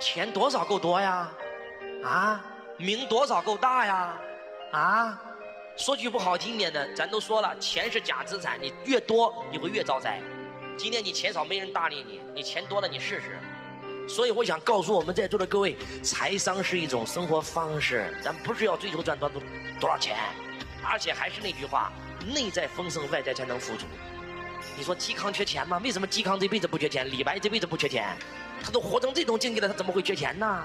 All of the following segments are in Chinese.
钱多少够多呀？啊，名多少够大呀？啊，说句不好听点的，咱都说了，钱是假资产，你越多你会越招灾。今天你钱少没人搭理你，你钱多了你试试。所以我想告诉我们在座的各位，财商是一种生活方式，咱不是要追求赚多多多少钱，而且还是那句话，内在丰盛，外在才能富足。你说嵇康缺钱吗？为什么嵇康这辈子不缺钱？李白这辈子不缺钱？他都活成这种境界了，他怎么会缺钱呢？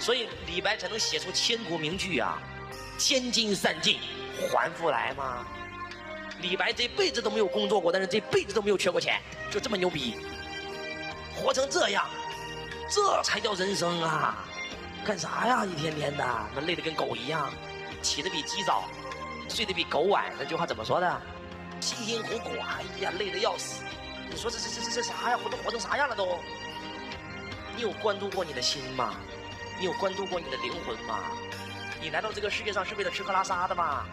所以李白才能写出千古名句啊！千金散尽还复来吗？李白这辈子都没有工作过，但是这辈子都没有缺过钱，就这么牛逼，活成这样，这才叫人生啊！干啥呀？一天天的，那累得跟狗一样，起得比鸡早，睡得比狗晚。那句话怎么说的？辛辛苦苦，哎呀，累得要死。你说这这这这这啥呀？活都活成啥样了都？你有关注过你的心吗？你有关注过你的灵魂吗？你来到这个世界上是为了吃喝拉撒的吗？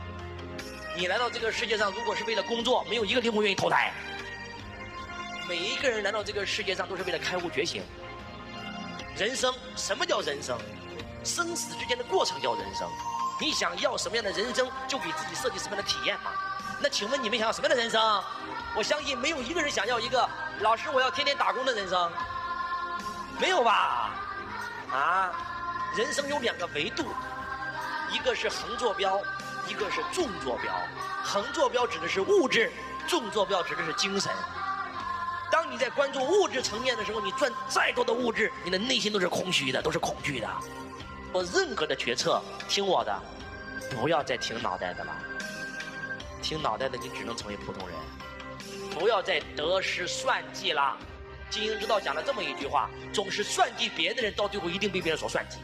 你来到这个世界上如果是为了工作，没有一个灵魂愿意投胎。每一个人来到这个世界上都是为了开悟觉醒。人生什么叫人生？生死之间的过程叫人生。你想要什么样的人生，就给自己设计什么样的体验嘛。那请问你们想要什么样的人生？我相信没有一个人想要一个老师我要天天打工的人生，没有吧？啊，人生有两个维度。一个是横坐标，一个是纵坐标。横坐标指的是物质，纵坐标指的是精神。当你在关注物质层面的时候，你赚再多的物质，你的内心都是空虚的，都是恐惧的。做任何的决策，听我的，不要再听脑袋的了。听脑袋的，你只能成为普通人。不要再得失算计了。经营之道讲了这么一句话：总是算计别人的人，到最后一定被别人所算计。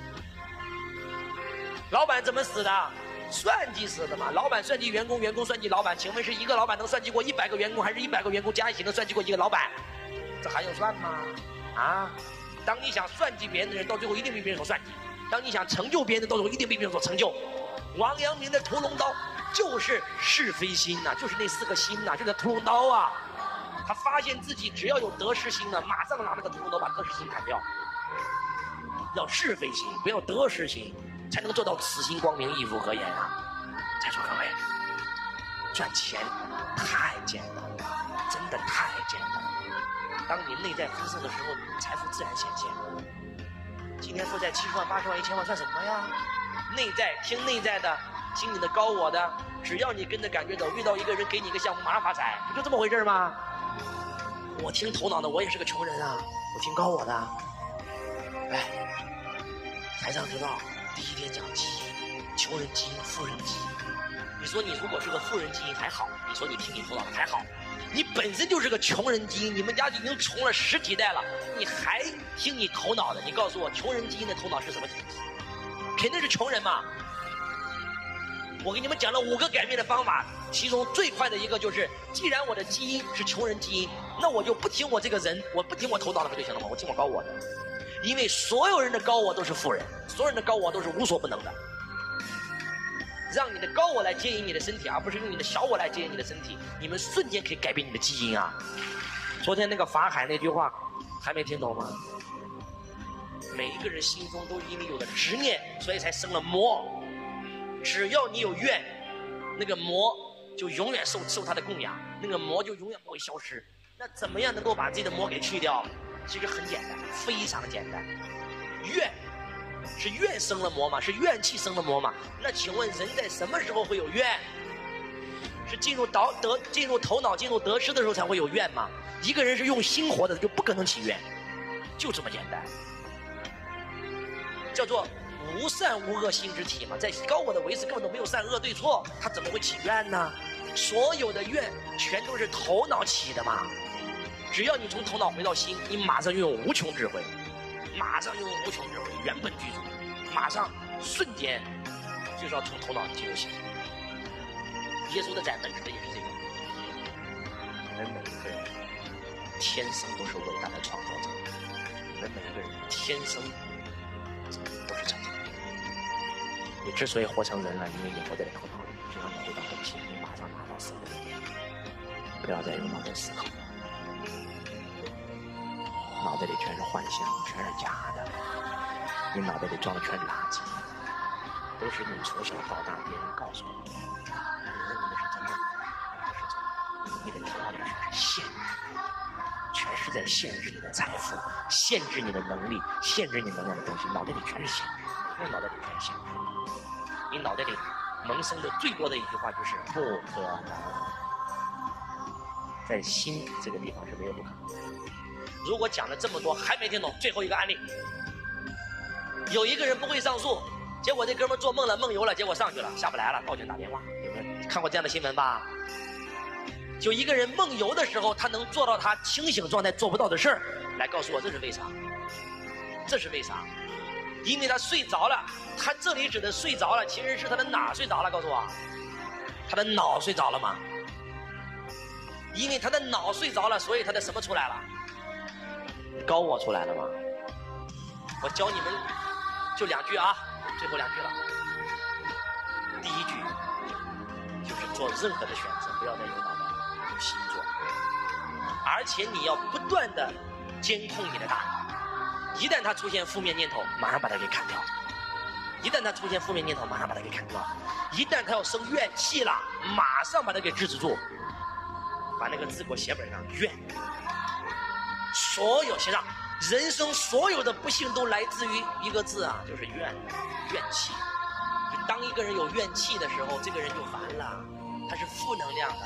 老板怎么死的？算计死的嘛！老板算计员工，员工算计老板。请问是一个老板能算计过一百个员工，还是一百个员工加一起能算计过一个老板？这还用算吗？啊！当你想算计别人的人，到最后一定被别人所算计；当你想成就别人的，到最后一定被别人所成就。王阳明的屠龙刀就是是非心呐，就是那四个心呐，就是屠龙刀啊！他发现自己只要有得失心呢，马上拿那个屠龙刀把得失心砍掉。要是非心，不要得失心。才能做到此心光明，亦复何言啊！在座各位，赚钱太简单了，真的太简单了。当你内在丰盛的时候，财富自然显现。今天负债七十万、八十万、一千万算什么呀？内在听内在的，听你的高我的，只要你跟着感觉走，遇到一个人给你一个项目，马上发财，不就这么回事吗？我听头脑的，我也是个穷人啊，我听高我的。来，财商之道。第一天讲基因，穷人基因、富人基因。你说你如果是个富人基因还好，你说你听你头脑的还好。你本身就是个穷人基因，你们家已经穷了十几代了，你还听你头脑的？你告诉我，穷人基因的头脑是什么？肯定是穷人嘛。我给你们讲了五个改变的方法，其中最快的一个就是，既然我的基因是穷人基因，那我就不听我这个人，我不听我头脑的不就行了吗？我听我高我的。因为所有人的高我都是富人，所有人的高我都是无所不能的。让你的高我来接引你的身体，而不是用你的小我来接引你的身体，你们瞬间可以改变你的基因啊！昨天那个法海那句话还没听懂吗？每一个人心中都因为有了执念，所以才生了魔。只要你有怨，那个魔就永远受受他的供养，那个魔就永远不会消失。那怎么样能够把自己的魔给去掉？其实很简单，非常简单。怨是怨生了魔吗？是怨气生了魔吗？那请问人在什么时候会有怨？是进入导得、进入头脑、进入得失的时候才会有怨吗？一个人是用心活的，就不可能起怨，就这么简单。叫做无善无恶心之体嘛，在高我的维持根本都没有善恶对错，他怎么会起怨呢？所有的怨全都是头脑起的嘛。只要你从头脑回到心，你马上拥有无穷智慧，马上拥有无穷智慧，原本具足，马上瞬间就是要从头脑进入心。耶稣的窄门指的也是这个。你们每一个人天生都是伟大的创造者，你们每一个人天生都是成功。你之所以活成人了，因为你活在头脑里，只要你回到本心，你马上拿到思维。不要再用脑袋思考。脑袋里全是幻想，全是假的。你脑袋里装的全是垃圾，都是你从小到大别人告诉你的，你认为的是真的，不是真的。你的头脑里是限制，全是在限制你的财富，限制你的能力，限制你能量的东西，脑袋里全是限制，你脑袋里全是限制。你脑袋里萌生的最多的一句话就是不可能。在心这个地方是没有不可能。如果讲了这么多还没听懂，最后一个案例，有一个人不会上树，结果这哥们做梦了，梦游了，结果上去了，下不来了，报警打电话。有没有看过这样的新闻吧？就一个人梦游的时候，他能做到他清醒状态做不到的事儿，来告诉我这是为啥？这是为啥？因为他睡着了。他这里指的睡着了，其实是他的哪睡着了？告诉我，他的脑睡着了吗？因为他的脑睡着了，所以他的什么出来了？高我出来了吗？我教你们就两句啊，最后两句了。第一句就是做任何的选择，不要再用脑袋，用心做。而且你要不断的监控你的大脑，一旦他出现负面念头，马上把他给砍掉；一旦他出现负面念头，马上把他给砍掉；一旦他要生怨气了，马上把他给制止住。把那个字给我写本上，怨。所有写上，人生所有的不幸都来自于一个字啊，就是怨，怨气。当一个人有怨气的时候，这个人就完了，他是负能量的，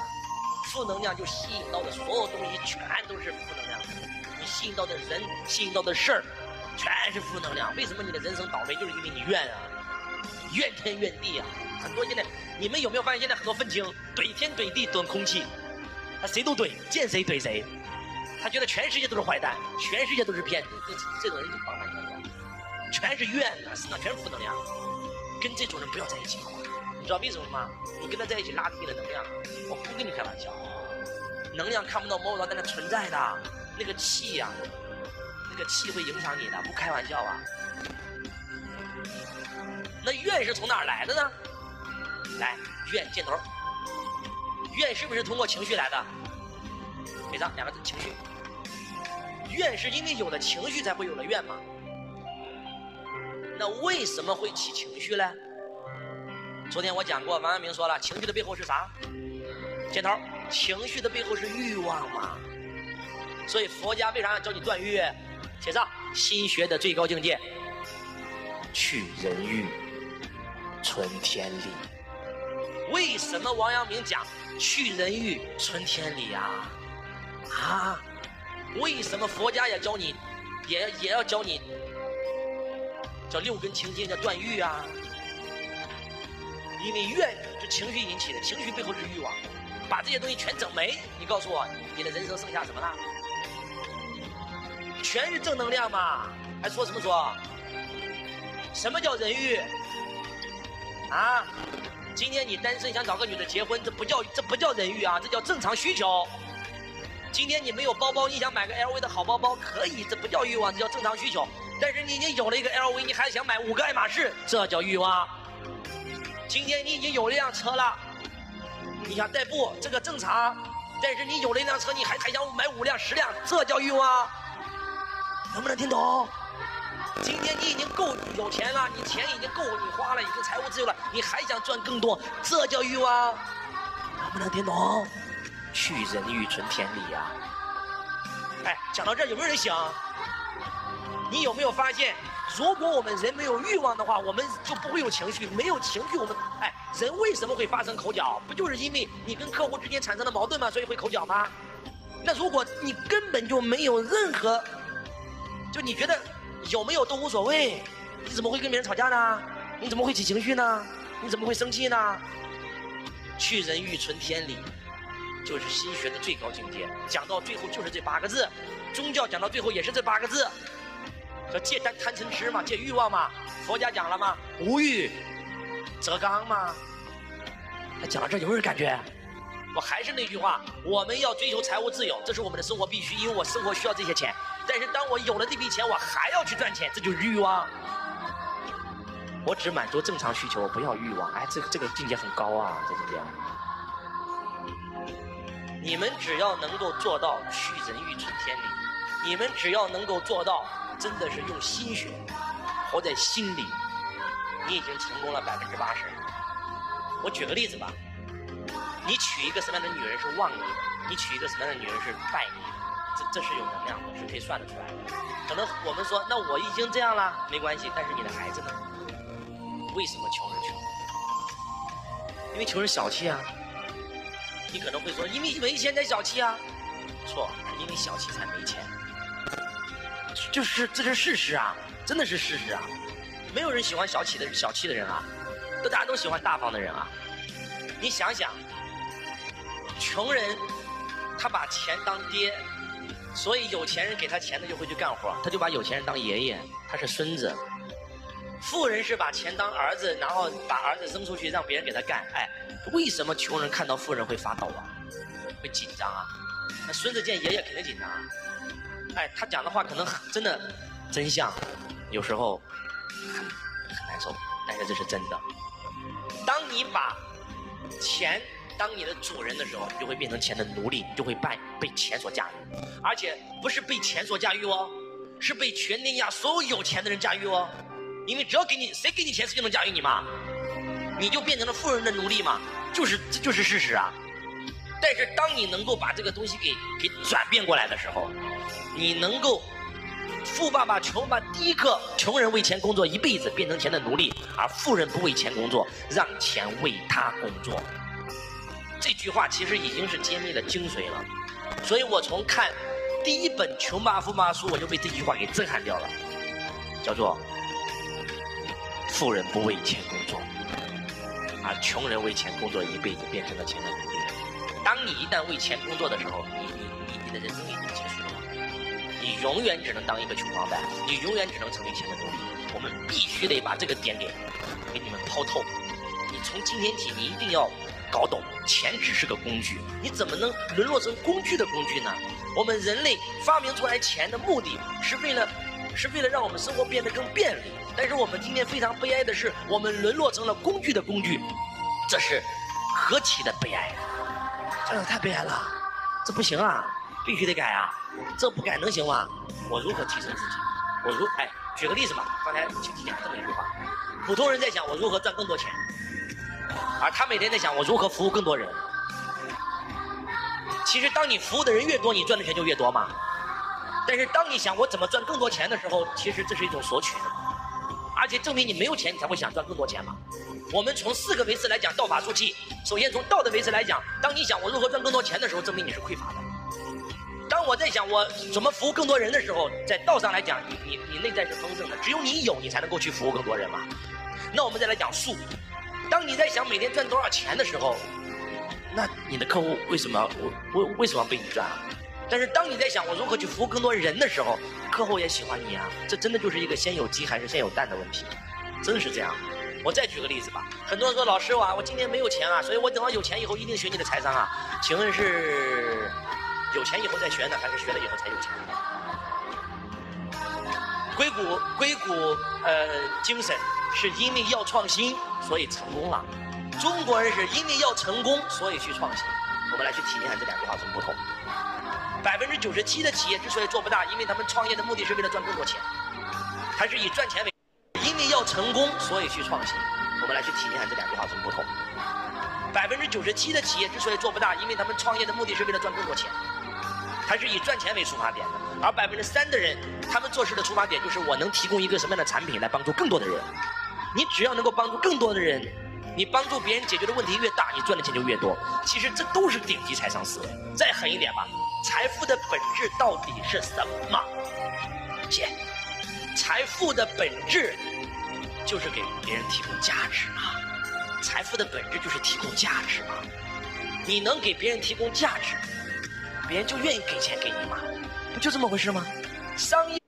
负能量就吸引到的所有东西全都是负能量的，吸引到的人，吸引到的事儿，全是负能量。为什么你的人生倒霉，就是因为你怨啊，怨天怨地啊。很多现在，你们有没有发现现在很多愤青怼天怼地怼空气？他谁都怼，见谁怼谁。他觉得全世界都是坏蛋，全世界都是骗子。这这种人就帮他全是怨呐，身上全是负能量。跟这种人不要在一起。你知道为什么吗？你跟他在一起拉低了能量。我不跟你开玩笑，能量看不到摸不着，但它存在的。那个气呀，那个气会影响你的，不开玩笑啊。那怨是从哪儿来的呢？来，怨箭头。怨是不是通过情绪来的？给上两个字，情绪。怨是因为有了情绪才会有了怨吗？那为什么会起情绪呢？昨天我讲过，王阳明说了，情绪的背后是啥？箭头，情绪的背后是欲望嘛。所以佛家为啥要教你断欲？写上，心学的最高境界，去人欲，存天理。为什么王阳明讲？去人欲，存天理呀！啊，为什么佛家也教你，也也要教你，叫六根清净，叫断欲啊？因为怨就情绪引起的，情绪背后是欲望，把这些东西全整没，你告诉我，你的人生剩下什么了？全是正能量嘛？还说什么说？什么叫人欲？啊？今天你单身想找个女的结婚，这不叫这不叫人欲啊，这叫正常需求。今天你没有包包，你想买个 LV 的好包包，可以，这不叫欲望，这叫正常需求。但是你已经有了一个 LV，你还想买五个爱马仕，这叫欲望。今天你已经有了一辆车了，你想代步，这个正常。但是你有了一辆车，你还还想买五辆、十辆，这叫欲望。能不能听懂？今天你已经够有钱了，你钱已经够你花了，已经财务自由了，你还想赚更多，这叫欲望，能不能听懂？去人欲存天理呀！哎，讲到这儿有没有人想？你有没有发现，如果我们人没有欲望的话，我们就不会有情绪，没有情绪，我们哎，人为什么会发生口角？不就是因为你跟客户之间产生了矛盾吗？所以会口角吗？那如果你根本就没有任何，就你觉得。有没有都无所谓，你怎么会跟别人吵架呢？你怎么会起情绪呢？你怎么会生气呢？去人欲存天理，就是心学的最高境界。讲到最后就是这八个字，宗教讲到最后也是这八个字，叫戒贪贪嗔痴嘛，戒欲望嘛。佛家讲了吗？无欲则刚嘛。他讲到这有没有感觉？我还是那句话，我们要追求财务自由，这是我们的生活必须，因为我生活需要这些钱。但是当我有了这笔钱，我还要去赚钱，这就是欲望。我只满足正常需求，我不要欲望。哎，这个这个境界很高啊，这境界。你们只要能够做到去人欲存天理，你们只要能够做到，真的是用心学。活在心里，你已经成功了百分之八十。我举个例子吧，你娶一个什么样的女人是旺你的？你娶一个什么样的女人是败你？这是有能量的，是可以算得出来的。可能我们说，那我已经这样了，没关系。但是你的孩子呢？为什么穷人穷？因为穷人小气啊。你可能会说，因为没钱才小气啊。错，因为小气才没钱。就是这是事实啊，真的是事实啊。没有人喜欢小气的小气的人啊，都大家都喜欢大方的人啊。你想想，穷人他把钱当爹。所以有钱人给他钱，他就会去干活，他就把有钱人当爷爷，他是孙子。富人是把钱当儿子，然后把儿子扔出去让别人给他干。哎，为什么穷人看到富人会发抖啊？会紧张啊？那孙子见爷爷肯定紧张。啊。哎，他讲的话可能真的真相，有时候很很难受，但是这是真的。当你把钱。当你的主人的时候，你就会变成钱的奴隶，你就会被被钱所驾驭，而且不是被钱所驾驭哦，是被全天下所有有钱的人驾驭哦，因为只要给你谁给你钱，谁就能驾驭你嘛，你就变成了富人的奴隶嘛，就是这就是事实啊。但是当你能够把这个东西给给转变过来的时候，你能够富爸爸穷爸第一个穷人为钱工作一辈子，变成钱的奴隶，而富人不为钱工作，让钱为他工作。这句话其实已经是揭秘了精髓了，所以我从看第一本《穷爸富爸》书，我就被这句话给震撼掉了，叫做“富人不为钱工作，而穷人为钱工作一辈子，变成了钱的奴隶”。当你一旦为钱工作的时候，你你你你的人生已经结束了，你永远只能当一个穷光蛋，你永远只能成为钱的奴隶。我们必须得把这个点给给你们抛透。你从今天起，你一定要。搞懂，钱只是个工具，你怎么能沦落成工具的工具呢？我们人类发明出来钱的目的是为了，是为了让我们生活变得更便利。但是我们今天非常悲哀的是，我们沦落成了工具的工具，这是何其的悲哀！这太悲哀了，这不行啊，必须得改啊！这不改能行吗？我如何提升自己？我如哎，举个例子吧，刚才请听讲这么一句话：普通人在想我如何赚更多钱。而他每天在想我如何服务更多人。其实，当你服务的人越多，你赚的钱就越多嘛。但是，当你想我怎么赚更多钱的时候，其实这是一种索取，而且证明你没有钱，你才会想赚更多钱嘛。我们从四个维次来讲道法术器。首先从道的维次来讲，当你想我如何赚更多钱的时候，证明你是匮乏的。当我在想我怎么服务更多人的时候，在道上来讲，你你你内在是丰盛的，只有你有，你才能够去服务更多人嘛。那我们再来讲术。当你在想每天赚多少钱的时候，那你的客户为什么为为什么被你赚啊？但是当你在想我如何去服务更多人的时候，客户也喜欢你啊。这真的就是一个先有鸡还是先有蛋的问题，真的是这样。我再举个例子吧，很多人说老师啊，我今天没有钱啊，所以我等到有钱以后一定学你的财商啊。请问是有钱以后再学呢，还是学了以后才有钱？硅谷硅谷呃精神。是因为要创新，所以成功了。中国人是因为要成功，所以去创新。我们来去体验下这两句话怎么不同。百分之九十七的企业之所以做不大，因为他们创业的目的是为了赚更多钱，还是以赚钱为。因为要成功，所以去创新。我们来去体验下这两句话怎么不同。百分之九十七的企业之所以做不大，因为他们创业的目的是为了赚更多钱，还是以赚钱为出发点的。而百分之三的人，他们做事的出发点就是我能提供一个什么样的产品来帮助更多的人。你只要能够帮助更多的人，你帮助别人解决的问题越大，你赚的钱就越多。其实这都是顶级财商思维。再狠一点吧，财富的本质到底是什么？姐，财富的本质就是给别人提供价值嘛。财富的本质就是提供价值嘛。你能给别人提供价值，别人就愿意给钱给你嘛。不就这么回事吗？商业。